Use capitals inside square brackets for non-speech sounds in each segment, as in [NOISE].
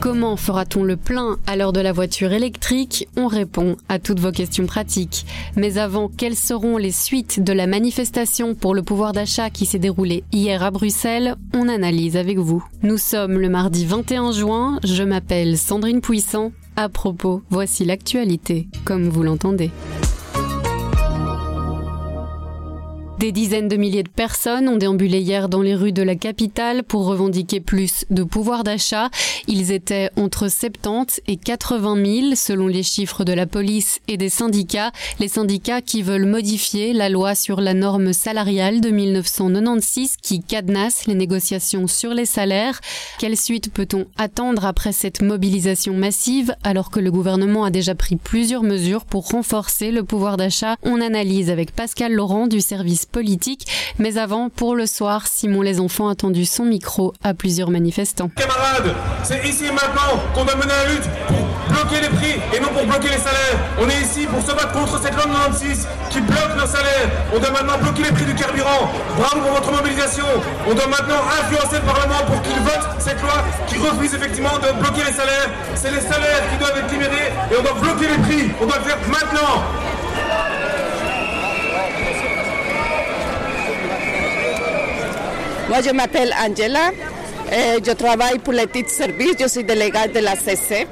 Comment fera-t-on le plein à l'heure de la voiture électrique On répond à toutes vos questions pratiques. Mais avant, quelles seront les suites de la manifestation pour le pouvoir d'achat qui s'est déroulée hier à Bruxelles On analyse avec vous. Nous sommes le mardi 21 juin, je m'appelle Sandrine Puissant. À propos, voici l'actualité, comme vous l'entendez. Des dizaines de milliers de personnes ont déambulé hier dans les rues de la capitale pour revendiquer plus de pouvoir d'achat. Ils étaient entre 70 et 80 000 selon les chiffres de la police et des syndicats. Les syndicats qui veulent modifier la loi sur la norme salariale de 1996 qui cadenasse les négociations sur les salaires. Quelle suite peut-on attendre après cette mobilisation massive alors que le gouvernement a déjà pris plusieurs mesures pour renforcer le pouvoir d'achat? On analyse avec Pascal Laurent du service politique. Mais avant, pour le soir, Simon Les Enfants a tendu son micro à plusieurs manifestants. Camarades, c'est ici et maintenant qu'on doit mener la lutte pour bloquer les prix et non pour bloquer les salaires. On est ici pour se battre contre cette loi 96 qui bloque nos salaires. On doit maintenant bloquer les prix du carburant. Bravo pour votre mobilisation. On doit maintenant influencer le Parlement pour qu'il vote cette loi qui refuse effectivement de bloquer les salaires. C'est les salaires qui doivent être libérés et on doit bloquer les prix. On doit le faire maintenant. Moi, je m'appelle Angela. Je travaille pour les titres services. Je suis déléguée de la CC.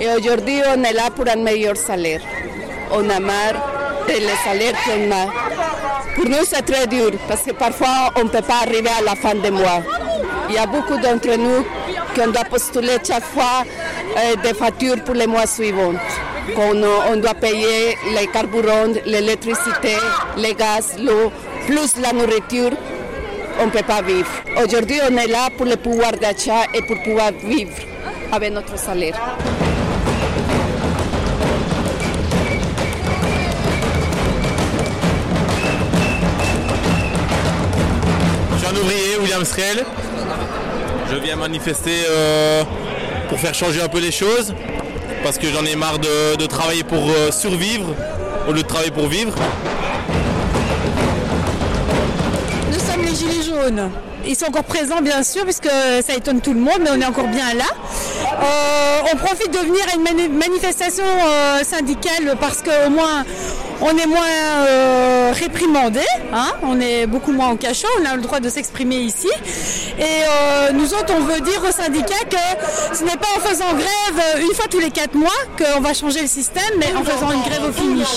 Et aujourd'hui, on est là pour un meilleur salaire. On a marre de les salaires qu'on a. Pour nous, c'est très dur parce que parfois, on ne peut pas arriver à la fin du mois. Il y a beaucoup d'entre nous qui doit postuler chaque fois euh, des factures pour les mois suivants. Qu'on on doit payer les carburants, l'électricité, les gaz, l'eau, plus la nourriture on ne peut pas vivre. Aujourd'hui, on est là pour le pouvoir d'achat et pour pouvoir vivre avec notre salaire. Je suis un ouvrier, William Srel. Je viens manifester euh, pour faire changer un peu les choses parce que j'en ai marre de, travailler pour euh, survivre au lieu de travailler pour vivre. Ils sont encore présents, bien sûr, puisque ça étonne tout le monde, mais on est encore bien là. Euh, on profite de venir à une mani- manifestation euh, syndicale parce qu'au moins on est moins euh, réprimandé, hein. on est beaucoup moins au cachot, on a le droit de s'exprimer ici. Et euh, nous autres, on veut dire aux syndicats que ce n'est pas en faisant grève euh, une fois tous les quatre mois qu'on va changer le système, mais en faisant une grève au finish.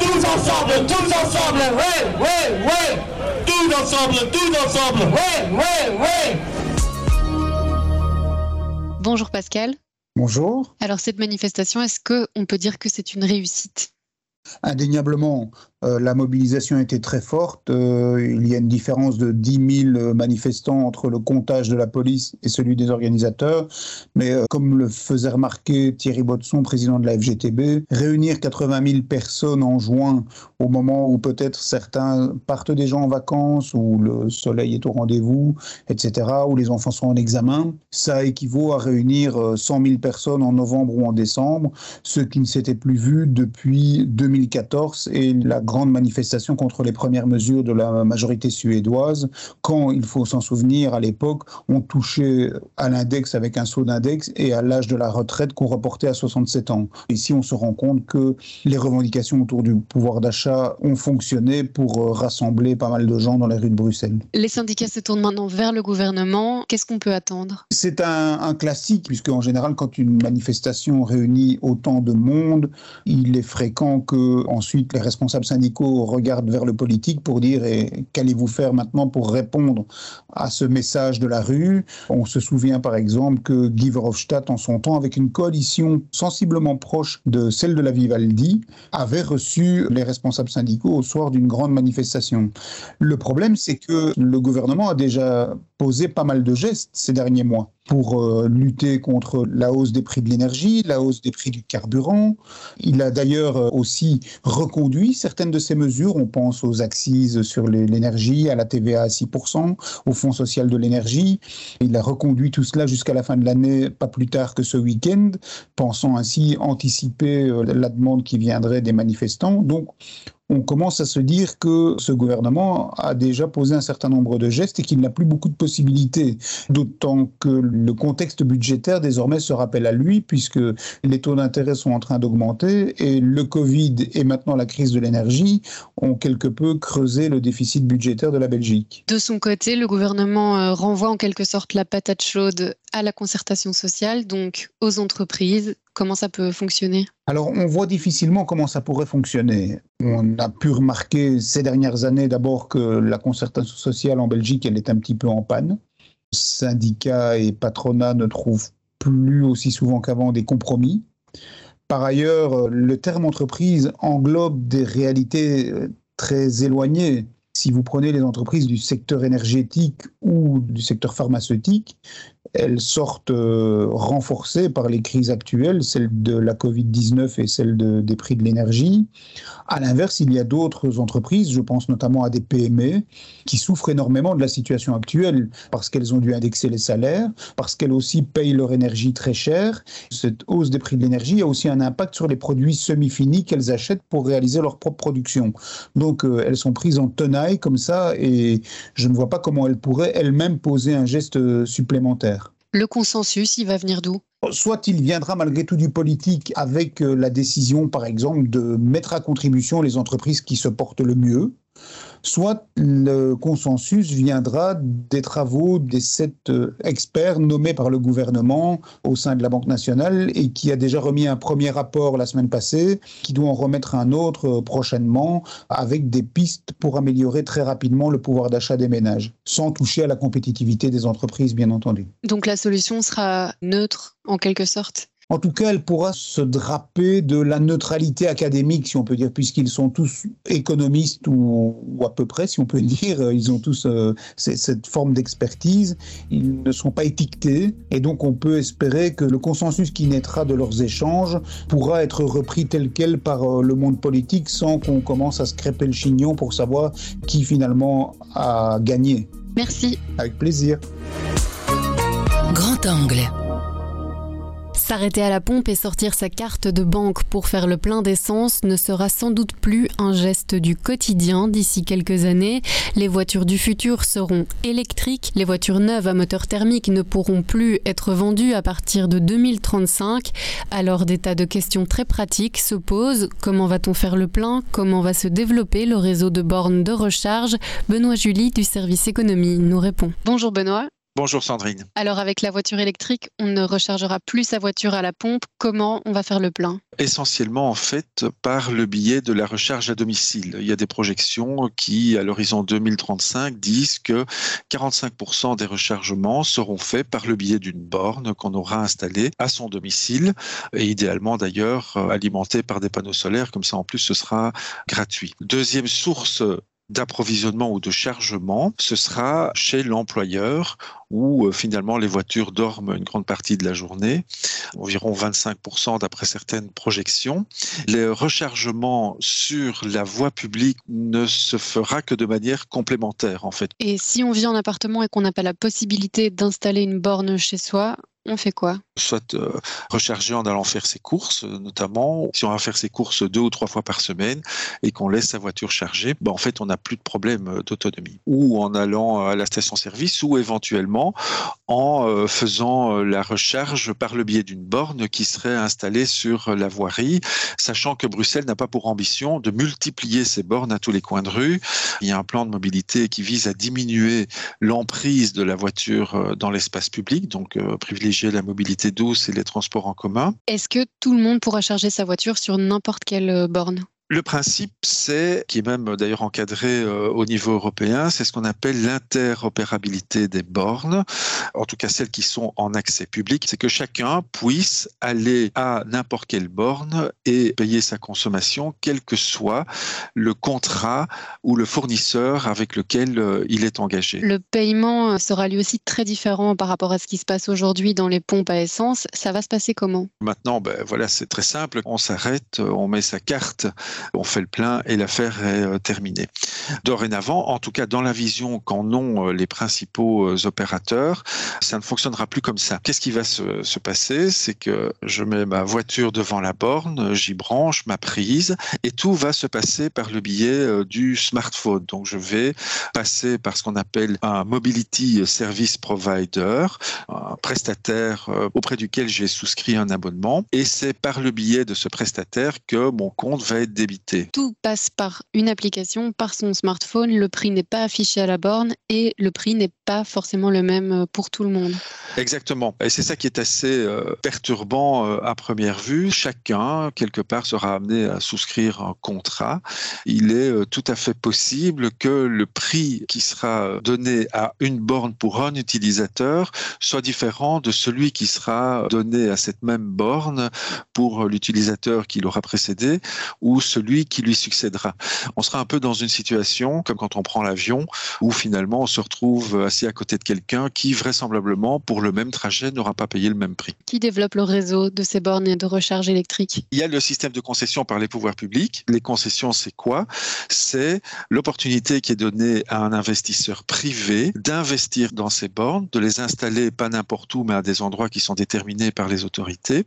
Tous ensemble, tous ensemble, ouais, ouais, ouais, tous ensemble, tous ensemble, ouais, ouais, ouais. Bonjour Pascal. Bonjour. Alors cette manifestation, est-ce que on peut dire que c'est une réussite? Indéniablement, euh, la mobilisation était très forte. Euh, il y a une différence de 10 000 manifestants entre le comptage de la police et celui des organisateurs. Mais euh, comme le faisait remarquer Thierry Botson, président de la FGTB, réunir 80 000 personnes en juin, au moment où peut-être certains partent déjà en vacances, où le soleil est au rendez-vous, etc., où les enfants sont en examen, ça équivaut à réunir euh, 100 000 personnes en novembre ou en décembre, ce qui ne s'était plus vu depuis 2014 et la grande manifestation contre les premières mesures de la majorité suédoise, quand, il faut s'en souvenir, à l'époque, on touchait à l'index avec un saut d'index et à l'âge de la retraite qu'on reportait à 67 ans. Ici, on se rend compte que les revendications autour du pouvoir d'achat ont fonctionné pour euh, rassembler pas mal de gens dans les rues de Bruxelles. Les syndicats se tournent maintenant vers le gouvernement. Qu'est-ce qu'on peut attendre? C'est un, un classique, puisque en général, quand une manifestation réunit autant de monde, il est fréquent que ensuite les responsables syndicaux regardent vers le politique pour dire qu'allez-vous faire maintenant pour répondre à ce message de la rue? On se souvient par exemple que Guy Verhofstadt, en son temps, avec une coalition sensiblement proche de celle de la Vivaldi, avait reçu les responsables syndicaux au soir d'une grande manifestation. Le problème, c'est que le gouvernement a déjà posé pas mal de gestes ces derniers mois. Pour euh, lutter contre la hausse des prix de l'énergie, la hausse des prix du carburant. Il a d'ailleurs euh, aussi reconduit certaines de ces mesures. On pense aux axes sur l'énergie, à la TVA à 6%, au Fonds social de l'énergie. Il a reconduit tout cela jusqu'à la fin de l'année, pas plus tard que ce week-end, pensant ainsi anticiper euh, la demande qui viendrait des manifestants. Donc, on commence à se dire que ce gouvernement a déjà posé un certain nombre de gestes et qu'il n'a plus beaucoup de possibilités. D'autant que le contexte budgétaire désormais se rappelle à lui puisque les taux d'intérêt sont en train d'augmenter et le Covid et maintenant la crise de l'énergie ont quelque peu creusé le déficit budgétaire de la Belgique. De son côté, le gouvernement euh, renvoie en quelque sorte la patate chaude à la concertation sociale, donc aux entreprises. Comment ça peut fonctionner? Alors, on voit difficilement comment ça pourrait fonctionner. On a pu remarquer ces dernières années d'abord que la concertation sociale en Belgique, elle est un petit peu en panne. Syndicats et patronats ne trouvent plus aussi souvent qu'avant des compromis. Par ailleurs, le terme entreprise englobe des réalités euh, très éloignées. Si vous prenez les entreprises du secteur énergétique ou du secteur pharmaceutique, elles sortent euh, renforcées par les crises actuelles, celle de la Covid-19 et celle des prix de l'énergie. À l'inverse, il y a d'autres entreprises, je pense notamment à des PME, qui souffrent énormément de la situation actuelle parce qu'elles ont dû indexer les salaires, parce qu'elles aussi payent leur énergie très cher. Cette hausse des prix de l'énergie a aussi un impact sur les produits semi-finis qu'elles achètent pour réaliser leur propre production. Donc euh, elles sont prises en tenaille comme ça et je ne vois pas comment elles pourraient elles-mêmes poser un geste supplémentaire. Le consensus, il va venir d'où? Soit il viendra malgré tout du politique avec euh, la décision, par exemple, de mettre à contribution les entreprises qui se portent le mieux, soit le consensus viendra des travaux des sept euh, experts nommés par le gouvernement au sein de la Banque nationale et qui a déjà remis un premier rapport la semaine passée, qui doit en remettre un autre euh, prochainement avec des pistes pour améliorer très rapidement le pouvoir d'achat des ménages, sans toucher à la compétitivité des entreprises, bien entendu. Donc la solution sera neutre en quelque sorte? En tout cas, elle pourra se draper de la neutralité académique, si on peut dire, puisqu'ils sont tous économistes ou, à peu près, si on peut [LAUGHS] dire. Ils ont tous euh, cette forme d'expertise. Ils ne sont pas étiquetés. Et donc, on peut espérer que le consensus qui naîtra de leurs échanges pourra être repris tel quel par euh, le monde politique sans qu'on commence à se crêper le chignon pour savoir qui finalement a gagné. Merci. Avec plaisir. Grand angle. S'arrêter à la pompe et sortir sa carte de banque pour faire le plein d'essence ne sera sans doute plus un geste du quotidien d'ici quelques années. Les voitures du futur seront électriques. Les voitures neuves à moteur thermique ne pourront plus être vendues à partir de 2035. Alors des tas de questions très pratiques se posent. Comment va-t-on faire le plein? Comment va se développer le réseau de bornes de recharge? Benoît Julie du service économie nous répond. Bonjour Benoît. Bonjour Sandrine. Alors avec la voiture électrique, on ne rechargera plus sa voiture à la pompe. Comment on va faire le plein? Essentiellement en fait par le biais de la recharge à domicile. Il y a des projections qui à l'horizon 2035 disent que 45% des rechargements seront faits par le biais d'une borne qu'on aura installée à son domicile et idéalement d'ailleurs alimentée par des panneaux solaires comme ça en plus ce sera gratuit. Deuxième source d'approvisionnement ou de chargement, ce sera chez l'employeur où euh, finalement les voitures dorment une grande partie de la journée, environ 25% d'après certaines projections. Le rechargement sur la voie publique ne se fera que de manière complémentaire en fait. Et si on vit en appartement et qu'on n'a pas la possibilité d'installer une borne chez soi, on fait quoi? Soit euh, recharger en allant faire ses courses, notamment si on va faire ses courses deux ou trois fois par semaine et qu'on laisse sa voiture chargée, ben, en fait on n'a plus de problème euh, d'autonomie. Ou en allant à la station-service ou éventuellement en euh, faisant la recharge par le biais d'une borne qui serait installée sur la voirie, sachant que Bruxelles n'a pas pour ambition de multiplier ces bornes à tous les coins de rue. Il y a un plan de mobilité qui vise à diminuer l'emprise de la voiture dans l'espace public, donc privilégier la mobilité douce et les transports en commun. Est-ce que tout le monde pourra charger sa voiture sur n'importe quelle euh, borne? Le principe, c'est, qui est même d'ailleurs encadré euh, au niveau européen, c'est ce qu'on appelle l'interopérabilité des bornes, en tout cas celles qui sont en accès public, c'est que chacun puisse aller à n'importe quelle borne et payer sa consommation, quel que soit le contrat ou le fournisseur avec lequel euh, il est engagé. Le paiement euh, sera lui aussi très différent par rapport à ce qui se passe aujourd'hui dans les pompes à essence. Ça va se passer comment? Maintenant, ben, voilà, c'est très simple. On s'arrête, on met sa carte on fait le plein et l'affaire est euh, terminée. Dorénavant, en tout cas dans la vision qu'en ont euh, les principaux euh, opérateurs, ça ne fonctionnera plus comme ça. Qu'est-ce qui va se, se passer? C'est que je mets ma voiture devant la borne, j'y branche ma prise et tout va se passer par le biais du smartphone. Donc je vais passer par ce qu'on appelle un Mobility Service Provider, un prestataire auprès duquel j'ai souscrit un abonnement et c'est par le biais de ce prestataire que mon compte va être débité tout passe par une application, par son smartphone. Le prix n'est pas affiché à la borne et le prix n'est pas forcément le même euh, pour tout le monde. Exactement. Et c'est ça qui est assez euh, perturbant euh, à première vue. Chacun, quelque part, sera amené à souscrire un contrat. Il est tout à fait possible que le prix qui sera donné à une borne pour un utilisateur soit différent de celui qui sera donné à cette même borne pour l'utilisateur qui l'aura précédé ou celui qui lui succédera. On sera un peu dans une situation comme quand on prend l'avion où finalement on se retrouve assis à côté de quelqu'un qui vraisemblablement pour le même trajet n'aura pas payé le même prix. Qui développe le réseau de ces bornes de recharge électrique Il y a le système de concession par les pouvoirs publics. Les concessions, c'est quoi? C'est l'opportunité qui est donnée à un investisseur privé d'investir dans ces bornes, de les installer pas n'importe où, mais à des endroits qui sont déterminés par les autorités.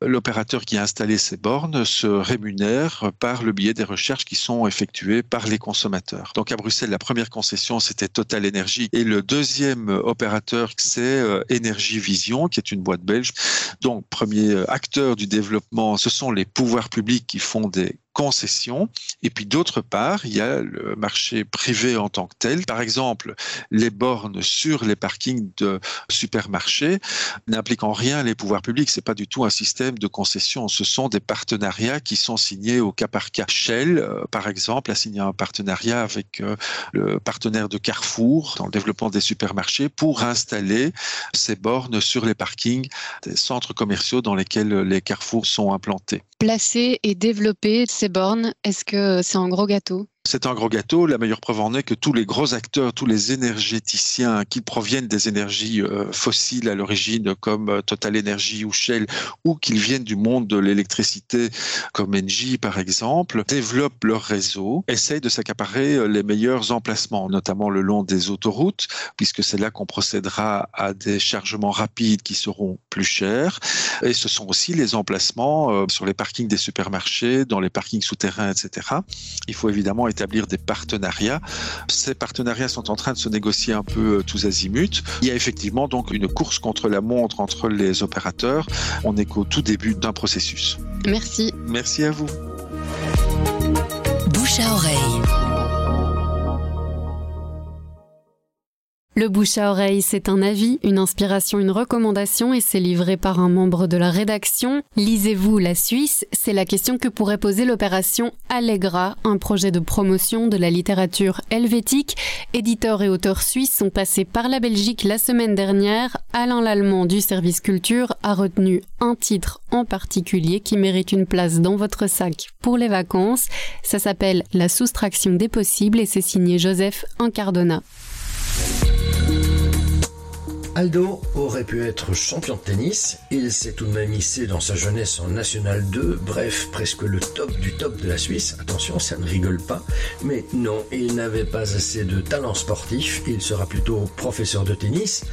L'opérateur qui a installé ces bornes se rémunère par le biais des recherches qui sont effectuées par les consommateurs. Donc à Bruxelles, la première concession, c'était Total Energy. Et le deuxième opérateur, c'est euh, Energy Vision, qui est une boîte belge. Donc premier acteur du développement, ce sont les pouvoirs publics qui font des concession. Et puis d'autre part, il y a le marché privé en tant que tel. Par exemple, les bornes sur les parkings de supermarchés n'impliquent en rien les pouvoirs publics. C'est pas du tout un système de concession. Ce sont des partenariats qui sont signés au cas par cas. Shell, euh, par exemple, a signé un partenariat avec euh, le partenaire de Carrefour dans le développement des supermarchés pour installer ces bornes sur les parkings des centres commerciaux dans lesquels les Carrefours sont implantés. Placer et développer ces bornes, est-ce que c'est un gros gâteau? C'est un gros gâteau. La meilleure preuve en est que tous les gros acteurs, tous les énergéticiens qui proviennent des énergies euh, fossiles à l'origine, comme euh, Total Energy ou Shell, ou qu'ils viennent du monde de l'électricité, comme Engie par exemple, développent leur réseau, essayent de s'accaparer euh, les meilleurs emplacements, notamment le long des autoroutes, puisque c'est là qu'on procédera à des chargements rapides qui seront plus chers. Et ce sont aussi les emplacements sur les parkings des supermarchés, dans les parkings souterrains, etc. Il faut évidemment établir des partenariats. Ces partenariats sont en train de se négocier un peu euh, tous azimuts. Il y a effectivement donc une course contre la montre entre les opérateurs. On est qu'au tout début d'un processus. Merci. Merci à vous. Bouche à oreille. Le bouche à oreille, c'est un avis, une inspiration, une recommandation et c'est livré par un membre de la rédaction. Lisez-vous la Suisse C'est la question que pourrait poser l'opération Allegra, un projet de promotion de la littérature helvétique. Éditeurs et auteurs suisses sont passés par la Belgique la semaine dernière. Alain Lallemand du service culture a retenu un titre en particulier qui mérite une place dans votre sac pour les vacances. Ça s'appelle La soustraction des possibles et c'est signé Joseph Incardona. Aldo aurait pu être champion de tennis, il s'est tout de même hissé dans sa jeunesse en National 2, bref, presque le top du top de la Suisse, attention, ça ne rigole pas, mais non, il n'avait pas assez de talent sportif, il sera plutôt professeur de tennis,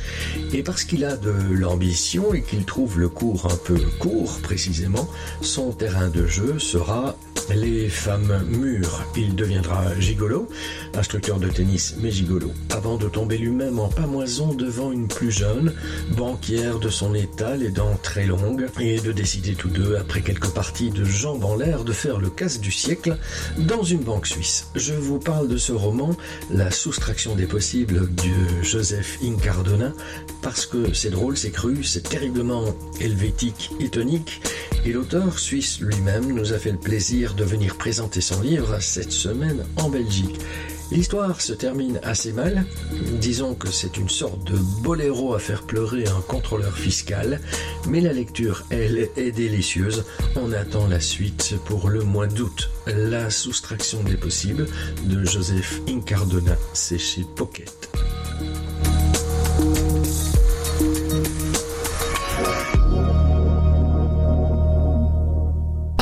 et parce qu'il a de l'ambition et qu'il trouve le cours un peu court précisément, son terrain de jeu sera les femmes mûres. Il deviendra gigolo, instructeur de tennis mais gigolo, avant de tomber lui-même en pamoison devant une plus jeune, banquière de son état, les dents très longues, et de décider tous deux, après quelques parties de jambes en l'air, de faire le casse du siècle dans une banque suisse. Je vous parle de ce roman, La soustraction des possibles de Joseph Incardona, parce que c'est drôle, c'est cru, c'est terriblement helvétique et tonique, et l'auteur suisse lui-même nous a fait le plaisir de venir présenter son livre cette semaine en Belgique. L'histoire se termine assez mal. Disons que c'est une sorte de boléro à faire pleurer un contrôleur fiscal, mais la lecture, elle, est délicieuse. On attend la suite pour le mois d'août. La soustraction des possibles de Joseph Incardona, c'est chez Pocket.